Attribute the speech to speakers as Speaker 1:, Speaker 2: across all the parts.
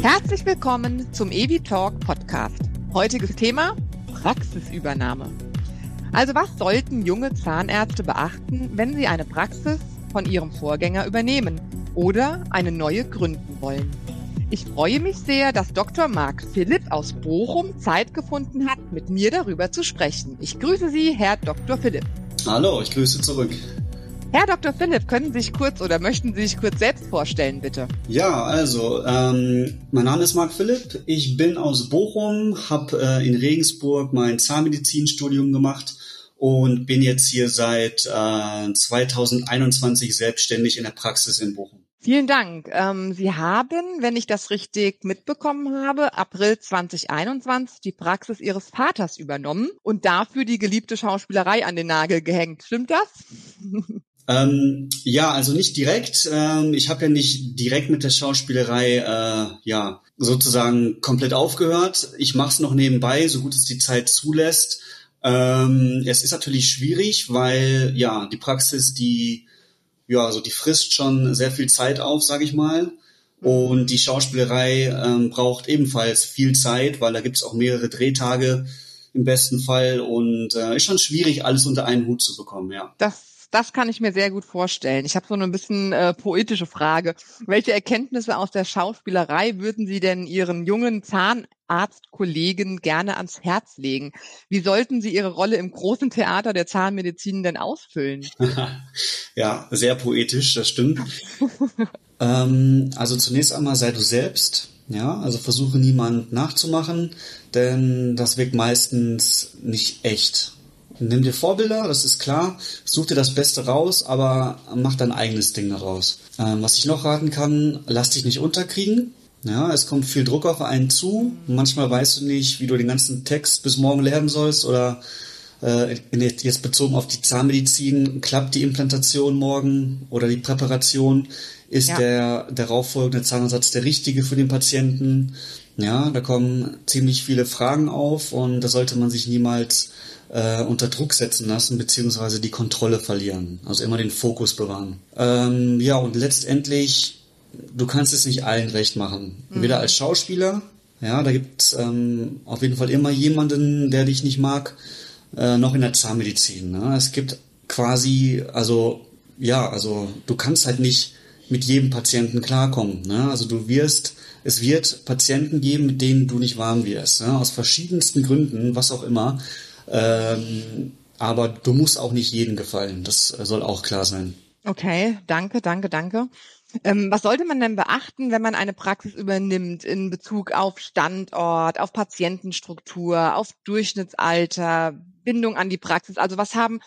Speaker 1: Herzlich willkommen zum Evi Talk Podcast. Heutiges Thema Praxisübernahme. Also was sollten junge Zahnärzte beachten, wenn sie eine Praxis von ihrem Vorgänger übernehmen oder eine neue gründen wollen? Ich freue mich sehr, dass Dr. Marc Philipp aus Bochum Zeit gefunden hat, mit mir darüber zu sprechen. Ich grüße Sie, Herr Dr. Philipp.
Speaker 2: Hallo, ich grüße zurück.
Speaker 1: Herr Dr. Philipp, können Sie sich kurz oder möchten Sie sich kurz selbst vorstellen, bitte?
Speaker 2: Ja, also, ähm, mein Name ist Marc Philipp. Ich bin aus Bochum, habe äh, in Regensburg mein Zahnmedizinstudium gemacht und bin jetzt hier seit äh, 2021 selbstständig in der Praxis in Bochum.
Speaker 1: Vielen Dank. Ähm, Sie haben, wenn ich das richtig mitbekommen habe, April 2021 die Praxis Ihres Vaters übernommen und dafür die geliebte Schauspielerei an den Nagel gehängt. Stimmt das?
Speaker 2: Ähm, ja, also nicht direkt. Ähm, ich habe ja nicht direkt mit der Schauspielerei äh, ja sozusagen komplett aufgehört. Ich mache es noch nebenbei, so gut es die Zeit zulässt. Ähm, es ist natürlich schwierig, weil ja die Praxis, die ja also die frisst schon sehr viel Zeit auf, sage ich mal. Und die Schauspielerei ähm, braucht ebenfalls viel Zeit, weil da gibt's auch mehrere Drehtage im besten Fall und äh, ist schon schwierig, alles unter einen Hut zu bekommen, ja.
Speaker 1: Das das kann ich mir sehr gut vorstellen. Ich habe so eine bisschen äh, poetische Frage. Welche Erkenntnisse aus der Schauspielerei würden Sie denn Ihren jungen Zahnarztkollegen gerne ans Herz legen? Wie sollten Sie Ihre Rolle im großen Theater der Zahnmedizin denn ausfüllen?
Speaker 2: ja, sehr poetisch, das stimmt. ähm, also zunächst einmal sei du selbst. Ja, also versuche niemand nachzumachen, denn das wirkt meistens nicht echt. Nimm dir Vorbilder, das ist klar, such dir das Beste raus, aber mach dein eigenes Ding daraus. Ähm, was ich noch raten kann, lass dich nicht unterkriegen. Ja, es kommt viel Druck auf einen zu. Manchmal weißt du nicht, wie du den ganzen Text bis morgen lernen sollst oder äh, jetzt bezogen auf die Zahnmedizin, klappt die Implantation morgen oder die Präparation? Ist ja. der darauffolgende Zahnersatz der richtige für den Patienten? Ja, da kommen ziemlich viele Fragen auf und da sollte man sich niemals äh, unter Druck setzen lassen, beziehungsweise die Kontrolle verlieren. Also immer den Fokus bewahren. Ähm, ja, und letztendlich, du kannst es nicht allen recht machen. Mhm. Weder als Schauspieler, ja, da gibt es ähm, auf jeden Fall immer jemanden, der dich nicht mag, äh, noch in der Zahnmedizin. Ne? Es gibt quasi, also ja, also du kannst halt nicht mit jedem Patienten klarkommen. Ne? Also du wirst, es wird Patienten geben, mit denen du nicht warm wirst, ne? aus verschiedensten Gründen, was auch immer. Ähm, aber du musst auch nicht jedem gefallen. Das soll auch klar sein.
Speaker 1: Okay, danke, danke, danke. Ähm, was sollte man denn beachten, wenn man eine Praxis übernimmt in Bezug auf Standort, auf Patientenstruktur, auf Durchschnittsalter, Bindung an die Praxis? Also was haben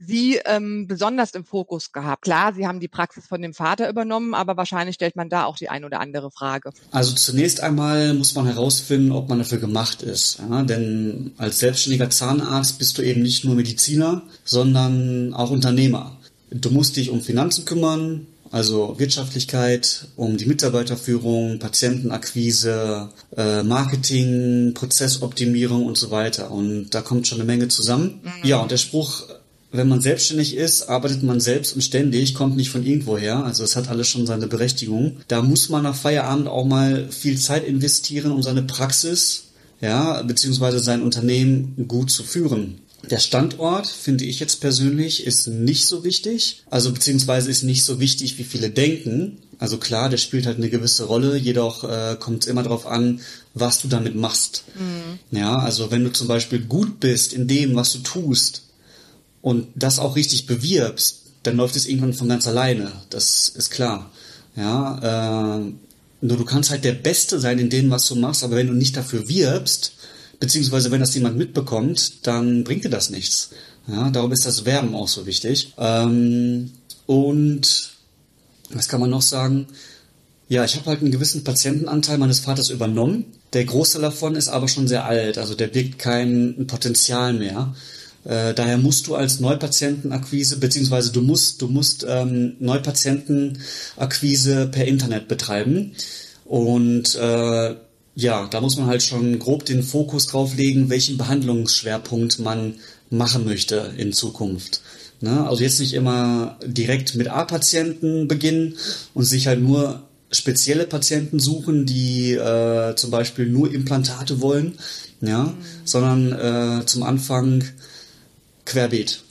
Speaker 1: Sie ähm, besonders im Fokus gehabt? Klar, Sie haben die Praxis von dem Vater übernommen, aber wahrscheinlich stellt man da auch die ein oder andere Frage.
Speaker 2: Also zunächst einmal muss man herausfinden, ob man dafür gemacht ist. Ja? Denn als selbstständiger Zahnarzt bist du eben nicht nur Mediziner, sondern auch Unternehmer. Du musst dich um Finanzen kümmern, also Wirtschaftlichkeit, um die Mitarbeiterführung, Patientenakquise, äh, Marketing, Prozessoptimierung und so weiter. Und da kommt schon eine Menge zusammen. Mhm. Ja, und der Spruch wenn man selbstständig ist, arbeitet man selbst und ständig, kommt nicht von irgendwoher. Also es hat alles schon seine Berechtigung. Da muss man nach Feierabend auch mal viel Zeit investieren, um seine Praxis, ja, beziehungsweise sein Unternehmen gut zu führen. Der Standort, finde ich jetzt persönlich, ist nicht so wichtig. Also beziehungsweise ist nicht so wichtig, wie viele denken. Also klar, der spielt halt eine gewisse Rolle, jedoch äh, kommt es immer darauf an, was du damit machst. Mhm. Ja, also wenn du zum Beispiel gut bist in dem, was du tust, und das auch richtig bewirbst, dann läuft es irgendwann von ganz alleine. Das ist klar. Ja, äh, nur du kannst halt der Beste sein in dem, was du machst, aber wenn du nicht dafür wirbst, beziehungsweise wenn das jemand mitbekommt, dann bringt dir das nichts. Ja, darum ist das Werben auch so wichtig. Ähm, und was kann man noch sagen? Ja, ich habe halt einen gewissen Patientenanteil meines Vaters übernommen. Der Großteil davon ist aber schon sehr alt, also der birgt kein Potenzial mehr. Äh, daher musst du als Neupatientenakquise, beziehungsweise du musst, du musst ähm, Neupatientenakquise per Internet betreiben. Und äh, ja, da muss man halt schon grob den Fokus drauf legen, welchen Behandlungsschwerpunkt man machen möchte in Zukunft. Ne? Also jetzt nicht immer direkt mit A-Patienten beginnen und sich halt nur spezielle Patienten suchen, die äh, zum Beispiel nur Implantate wollen, ja, mhm. sondern äh, zum Anfang querbeet.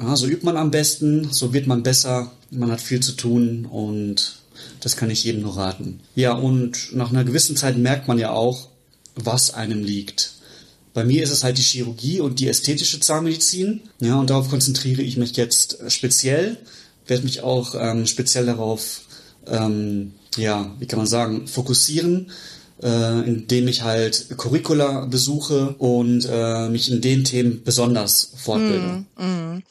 Speaker 2: Ja, so übt man am besten, so wird man besser, man hat viel zu tun und das kann ich jedem nur raten. Ja, und nach einer gewissen Zeit merkt man ja auch, was einem liegt. Bei mir ist es halt die Chirurgie und die ästhetische Zahnmedizin. Ja, und darauf konzentriere ich mich jetzt speziell. Werde mich auch ähm, speziell darauf, ähm, ja, wie kann man sagen, fokussieren, äh, indem ich halt Curricula besuche und äh, mich in den Themen besonders fortbilde. Mm, mm.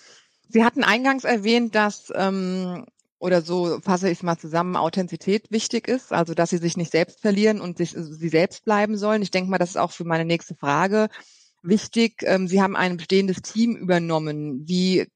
Speaker 1: Sie hatten eingangs erwähnt, dass ähm, oder so fasse ich es mal zusammen, Authentizität wichtig ist, also dass sie sich nicht selbst verlieren und sich, sie selbst bleiben sollen. Ich denke mal, das ist auch für meine nächste Frage wichtig. Ähm, sie haben ein bestehendes Team übernommen. Wie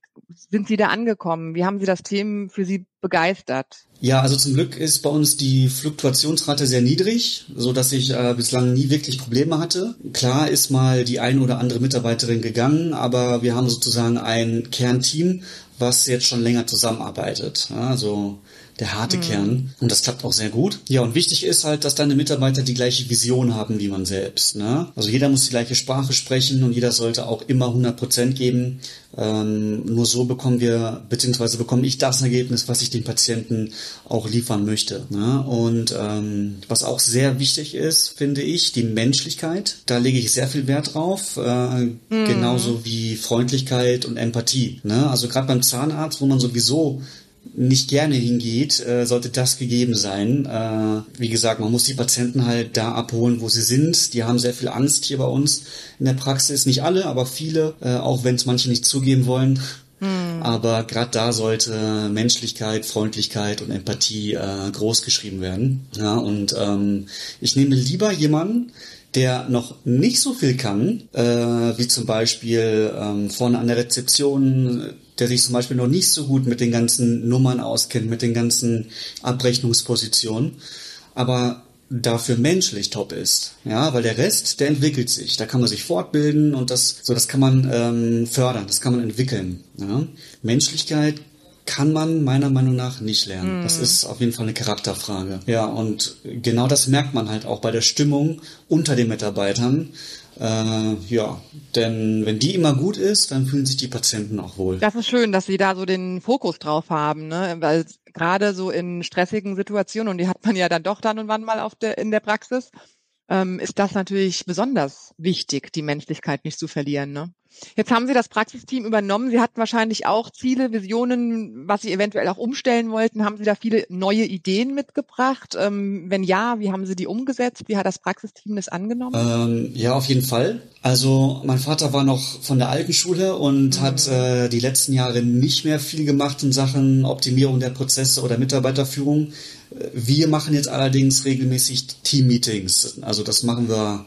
Speaker 1: sind Sie da angekommen? Wie haben Sie das Team für Sie begeistert?
Speaker 2: Ja, also zum Glück ist bei uns die Fluktuationsrate sehr niedrig, so dass ich äh, bislang nie wirklich Probleme hatte. Klar ist mal die ein oder andere Mitarbeiterin gegangen, aber wir haben sozusagen ein Kernteam, was jetzt schon länger zusammenarbeitet. Also der harte mhm. Kern. Und das klappt auch sehr gut. Ja, und wichtig ist halt, dass deine Mitarbeiter die gleiche Vision haben wie man selbst. Ne? Also jeder muss die gleiche Sprache sprechen und jeder sollte auch immer 100 Prozent geben. Ähm, nur so bekommen wir, beziehungsweise bekomme ich das Ergebnis, was ich den Patienten auch liefern möchte. Ne? Und ähm, was auch sehr wichtig ist, finde ich, die Menschlichkeit. Da lege ich sehr viel Wert drauf. Äh, mhm. Genauso wie Freundlichkeit und Empathie. Ne? Also gerade beim Zahnarzt, wo man sowieso nicht gerne hingeht, äh, sollte das gegeben sein. Äh, wie gesagt, man muss die Patienten halt da abholen, wo sie sind. Die haben sehr viel Angst hier bei uns in der Praxis. Nicht alle, aber viele, äh, auch wenn es manche nicht zugeben wollen. Hm. Aber gerade da sollte Menschlichkeit, Freundlichkeit und Empathie äh, groß geschrieben werden. Ja, und ähm, ich nehme lieber jemanden, der noch nicht so viel kann, äh, wie zum Beispiel ähm, vorne an der Rezeption der sich zum Beispiel noch nicht so gut mit den ganzen Nummern auskennt, mit den ganzen Abrechnungspositionen, aber dafür menschlich top ist. Ja, weil der Rest, der entwickelt sich. Da kann man sich fortbilden und das, so das kann man ähm, fördern, das kann man entwickeln. Ja? Menschlichkeit kann man meiner Meinung nach nicht lernen. Mm. Das ist auf jeden Fall eine Charakterfrage. Ja, und genau das merkt man halt auch bei der Stimmung unter den Mitarbeitern. Äh, ja, denn wenn die immer gut ist, dann fühlen sich die Patienten auch wohl.
Speaker 1: Das ist schön, dass Sie da so den Fokus drauf haben, ne? weil gerade so in stressigen Situationen, und die hat man ja dann doch dann und wann mal auf der, in der Praxis, ähm, ist das natürlich besonders wichtig, die Menschlichkeit nicht zu verlieren. Ne? Jetzt haben Sie das Praxisteam übernommen. Sie hatten wahrscheinlich auch Ziele, Visionen, was Sie eventuell auch umstellen wollten. Haben Sie da viele neue Ideen mitgebracht? Ähm, wenn ja, wie haben Sie die umgesetzt? Wie hat das Praxisteam das angenommen?
Speaker 2: Ähm, ja, auf jeden Fall. Also mein Vater war noch von der alten Schule und mhm. hat äh, die letzten Jahre nicht mehr viel gemacht in Sachen Optimierung der Prozesse oder Mitarbeiterführung. Wir machen jetzt allerdings regelmäßig Team-Meetings. Also das machen wir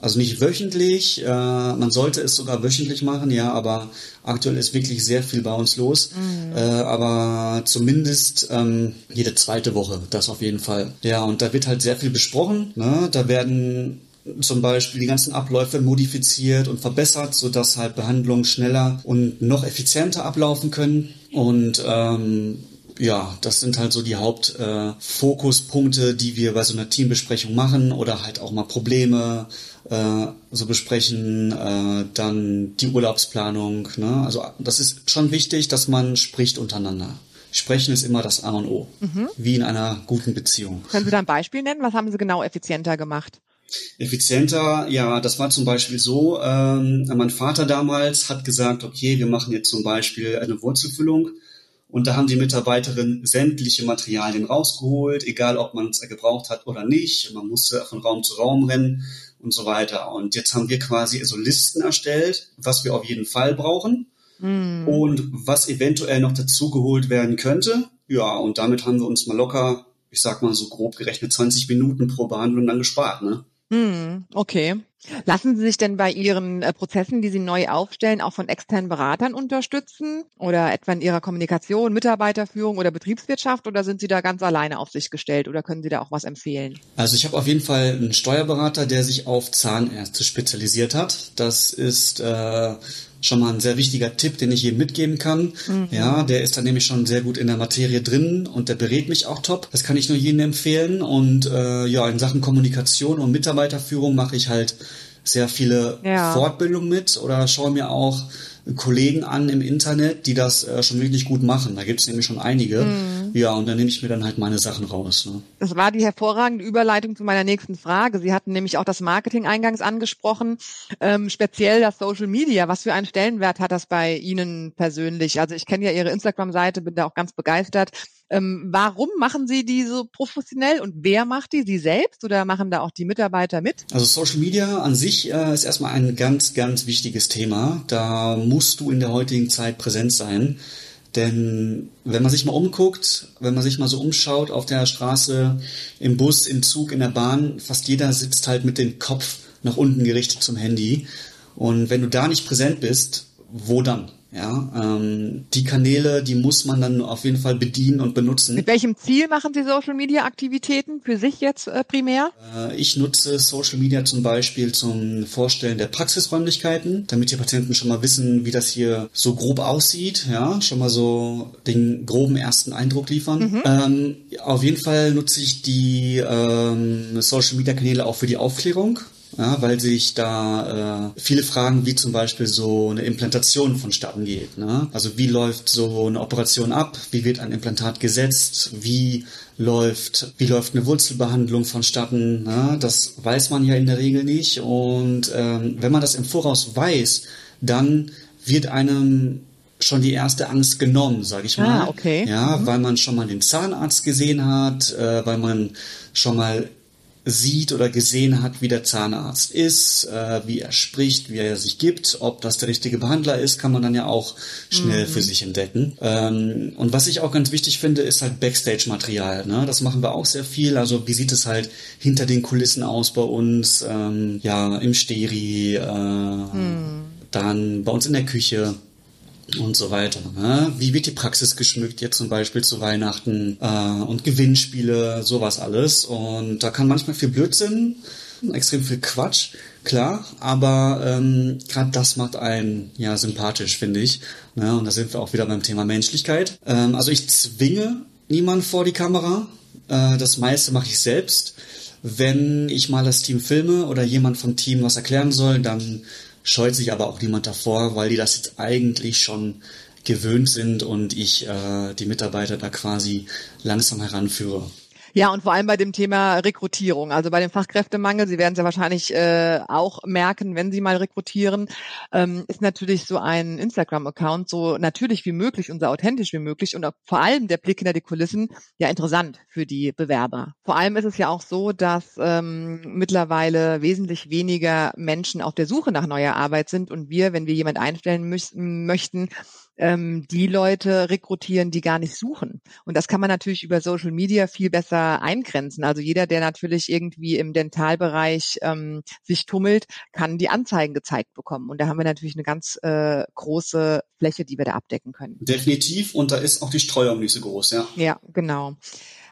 Speaker 2: also nicht wöchentlich, äh, man sollte es sogar wöchentlich machen, ja, aber aktuell ist wirklich sehr viel bei uns los. Mhm. Äh, aber zumindest ähm, jede zweite Woche, das auf jeden Fall. Ja, und da wird halt sehr viel besprochen. Ne? Da werden zum Beispiel die ganzen Abläufe modifiziert und verbessert, sodass halt Behandlungen schneller und noch effizienter ablaufen können. Und ähm, ja, das sind halt so die Hauptfokuspunkte, äh, die wir bei so einer Teambesprechung machen oder halt auch mal Probleme äh, so besprechen, äh, dann die Urlaubsplanung. Ne? Also das ist schon wichtig, dass man spricht untereinander. Sprechen ist immer das A und O, mhm. wie in einer guten Beziehung.
Speaker 1: Können Sie da ein Beispiel nennen? Was haben Sie genau effizienter gemacht?
Speaker 2: Effizienter, ja, das war zum Beispiel so, ähm, mein Vater damals hat gesagt, okay, wir machen jetzt zum Beispiel eine Wurzelfüllung und da haben die Mitarbeiterinnen sämtliche Materialien rausgeholt, egal ob man es gebraucht hat oder nicht. Man musste von Raum zu Raum rennen und so weiter. Und jetzt haben wir quasi so Listen erstellt, was wir auf jeden Fall brauchen mm. und was eventuell noch dazugeholt werden könnte. Ja, und damit haben wir uns mal locker, ich sag mal so grob gerechnet, 20 Minuten pro Behandlung dann gespart, ne?
Speaker 1: Mm, okay. Lassen Sie sich denn bei Ihren äh, Prozessen, die Sie neu aufstellen, auch von externen Beratern unterstützen oder etwa in Ihrer Kommunikation, Mitarbeiterführung oder Betriebswirtschaft oder sind Sie da ganz alleine auf sich gestellt oder können Sie da auch was empfehlen?
Speaker 2: Also ich habe auf jeden Fall einen Steuerberater, der sich auf Zahnärzte spezialisiert hat. Das ist äh, schon mal ein sehr wichtiger Tipp, den ich jedem mitgeben kann. Mhm. Ja, der ist dann nämlich schon sehr gut in der Materie drin und der berät mich auch top. Das kann ich nur jedem empfehlen. Und äh, ja, in Sachen Kommunikation und Mitarbeiterführung mache ich halt sehr viele ja. Fortbildungen mit oder schaue mir auch Kollegen an im Internet, die das äh, schon wirklich gut machen. Da gibt es nämlich schon einige. Mhm. Ja, und dann nehme ich mir dann halt meine Sachen raus. Ne?
Speaker 1: Das war die hervorragende Überleitung zu meiner nächsten Frage. Sie hatten nämlich auch das Marketing eingangs angesprochen, ähm, speziell das Social Media. Was für einen Stellenwert hat das bei Ihnen persönlich? Also ich kenne ja Ihre Instagram-Seite, bin da auch ganz begeistert. Ähm, warum machen Sie die so professionell und wer macht die? Sie selbst oder machen da auch die Mitarbeiter mit?
Speaker 2: Also Social Media an sich äh, ist erstmal ein ganz, ganz wichtiges Thema. Da musst du in der heutigen Zeit präsent sein. Denn wenn man sich mal umguckt, wenn man sich mal so umschaut auf der Straße, im Bus, im Zug, in der Bahn, fast jeder sitzt halt mit dem Kopf nach unten gerichtet zum Handy. Und wenn du da nicht präsent bist, wo dann? Ja, ähm, die Kanäle, die muss man dann auf jeden Fall bedienen und benutzen.
Speaker 1: Mit welchem Ziel machen Sie Social Media Aktivitäten für sich jetzt äh, primär?
Speaker 2: Äh, ich nutze Social Media zum Beispiel zum Vorstellen der Praxisräumlichkeiten, damit die Patienten schon mal wissen, wie das hier so grob aussieht, ja, schon mal so den groben ersten Eindruck liefern. Mhm. Ähm, auf jeden Fall nutze ich die ähm, Social Media Kanäle auch für die Aufklärung ja, weil sich da äh, viele Fragen wie zum Beispiel so eine Implantation vonstatten geht. Ne? Also wie läuft so eine Operation ab? Wie wird ein Implantat gesetzt? Wie läuft, wie läuft eine Wurzelbehandlung vonstatten? Ne? Das weiß man ja in der Regel nicht. Und ähm, wenn man das im Voraus weiß, dann wird einem schon die erste Angst genommen, sage ich mal.
Speaker 1: Ah, okay.
Speaker 2: Ja, mhm. weil man schon mal den Zahnarzt gesehen hat, äh, weil man schon mal sieht oder gesehen hat, wie der Zahnarzt ist, äh, wie er spricht, wie er sich gibt, ob das der richtige Behandler ist, kann man dann ja auch schnell mhm. für sich entdecken. Ähm, und was ich auch ganz wichtig finde, ist halt Backstage-Material. Ne? Das machen wir auch sehr viel. Also wie sieht es halt hinter den Kulissen aus bei uns? Ähm, ja, im Steri, äh, mhm. dann bei uns in der Küche und so weiter. Ne? Wie wird die Praxis geschmückt jetzt zum Beispiel zu Weihnachten äh, und Gewinnspiele, sowas alles. Und da kann manchmal viel Blödsinn, extrem viel Quatsch, klar, aber ähm, gerade das macht einen ja sympathisch, finde ich. Ne? Und da sind wir auch wieder beim Thema Menschlichkeit. Ähm, also ich zwinge niemanden vor die Kamera. Äh, das meiste mache ich selbst. Wenn ich mal das Team filme oder jemand vom Team was erklären soll, dann scheut sich aber auch niemand davor, weil die das jetzt eigentlich schon gewöhnt sind und ich äh, die Mitarbeiter da quasi langsam heranführe.
Speaker 1: Ja, und vor allem bei dem Thema Rekrutierung, also bei dem Fachkräftemangel, Sie werden es ja wahrscheinlich äh, auch merken, wenn Sie mal rekrutieren, ähm, ist natürlich so ein Instagram-Account so natürlich wie möglich und so authentisch wie möglich und vor allem der Blick hinter die Kulissen ja interessant für die Bewerber. Vor allem ist es ja auch so, dass ähm, mittlerweile wesentlich weniger Menschen auf der Suche nach neuer Arbeit sind und wir, wenn wir jemand einstellen müssen, möchten, ähm, die Leute rekrutieren, die gar nicht suchen. Und das kann man natürlich über Social Media viel besser eingrenzen. Also jeder, der natürlich irgendwie im Dentalbereich ähm, sich tummelt, kann die Anzeigen gezeigt bekommen. Und da haben wir natürlich eine ganz äh, große Fläche, die wir da abdecken können.
Speaker 2: Definitiv. Und da ist auch die Streuung nicht so groß, ja.
Speaker 1: Ja, genau.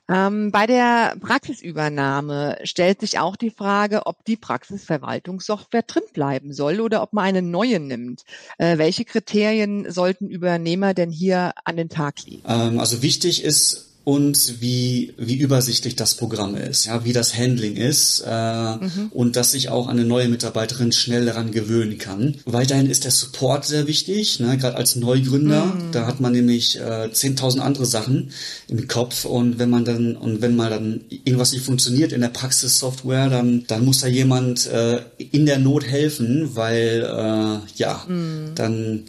Speaker 1: Ähm, bei der Praxisübernahme stellt sich auch die Frage, ob die Praxisverwaltungssoftware drin bleiben soll oder ob man eine neue nimmt. Äh, welche Kriterien sollten Übernehmer denn hier an den Tag legen?
Speaker 2: Ähm, also wichtig ist und wie, wie übersichtlich das Programm ist, ja, wie das Handling ist äh, mhm. und dass sich auch eine neue Mitarbeiterin schnell daran gewöhnen kann. Weiterhin ist der Support sehr wichtig, ne, gerade als Neugründer, mhm. da hat man nämlich äh, 10.000 andere Sachen im Kopf und wenn man dann und wenn mal dann irgendwas nicht funktioniert in der Praxissoftware, dann dann muss da jemand äh, in der Not helfen, weil äh, ja, mhm. dann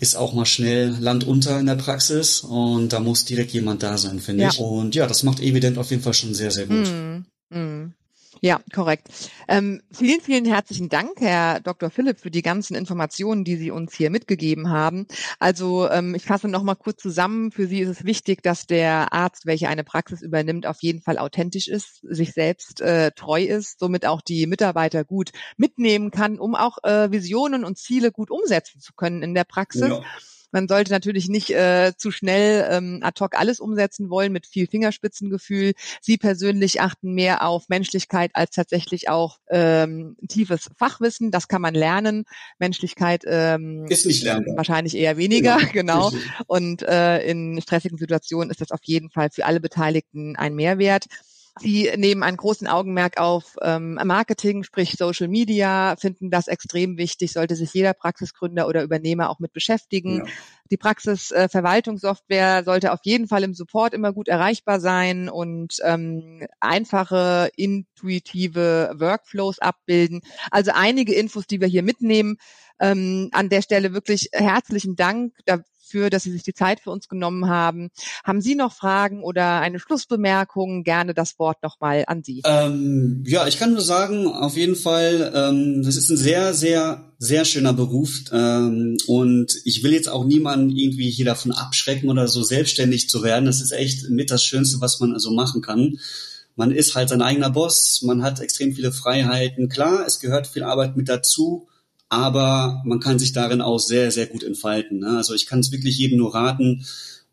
Speaker 2: ist auch mal schnell Land unter in der Praxis und da muss direkt jemand da sein, finde ja. ich. Und ja, das macht Evident auf jeden Fall schon sehr, sehr gut. Mm, mm.
Speaker 1: Ja, korrekt. Ähm, vielen, vielen herzlichen Dank, Herr Dr. Philipp, für die ganzen Informationen, die Sie uns hier mitgegeben haben. Also ähm, ich fasse noch mal kurz zusammen. Für Sie ist es wichtig, dass der Arzt, welcher eine Praxis übernimmt, auf jeden Fall authentisch ist, sich selbst äh, treu ist, somit auch die Mitarbeiter gut mitnehmen kann, um auch äh, Visionen und Ziele gut umsetzen zu können in der Praxis. Ja. Man sollte natürlich nicht äh, zu schnell ähm, ad hoc alles umsetzen wollen mit viel Fingerspitzengefühl. Sie persönlich achten mehr auf Menschlichkeit als tatsächlich auch ähm, tiefes Fachwissen. Das kann man lernen. Menschlichkeit ähm,
Speaker 2: ist nicht lernbar.
Speaker 1: Wahrscheinlich eher weniger, genau. genau. Und äh, in stressigen Situationen ist das auf jeden Fall für alle Beteiligten ein Mehrwert. Sie nehmen einen großen Augenmerk auf ähm, Marketing, sprich Social Media, finden das extrem wichtig, sollte sich jeder Praxisgründer oder Übernehmer auch mit beschäftigen. Ja. Die Praxisverwaltungssoftware äh, sollte auf jeden Fall im Support immer gut erreichbar sein und ähm, einfache, intuitive Workflows abbilden. Also einige Infos, die wir hier mitnehmen. Ähm, an der Stelle wirklich herzlichen Dank dafür, dass Sie sich die Zeit für uns genommen haben. Haben Sie noch Fragen oder eine Schlussbemerkung? Gerne das Wort nochmal an Sie.
Speaker 2: Ähm, ja, ich kann nur sagen, auf jeden Fall, ähm, das ist ein sehr, sehr, sehr schöner Beruf ähm, und ich will jetzt auch niemanden irgendwie hier davon abschrecken oder so selbstständig zu werden. Das ist echt mit das Schönste, was man also machen kann man ist halt sein eigener Boss, man hat extrem viele Freiheiten. Klar, es gehört viel Arbeit mit dazu, aber man kann sich darin auch sehr, sehr gut entfalten. Ne? Also ich kann es wirklich jedem nur raten.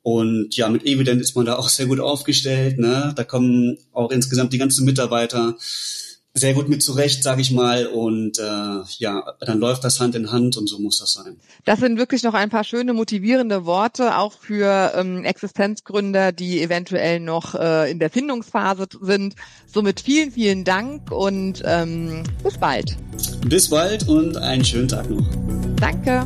Speaker 2: Und ja, mit Evident ist man da auch sehr gut aufgestellt. Ne? Da kommen auch insgesamt die ganzen Mitarbeiter sehr gut mit zurecht, sage ich mal. Und äh, ja, dann läuft das Hand in Hand und so muss das sein.
Speaker 1: Das sind wirklich noch ein paar schöne, motivierende Worte, auch für ähm, Existenzgründer, die eventuell noch äh, in der Findungsphase sind. Somit vielen, vielen Dank und ähm, bis bald.
Speaker 2: Bis bald und einen schönen Tag noch.
Speaker 1: Danke.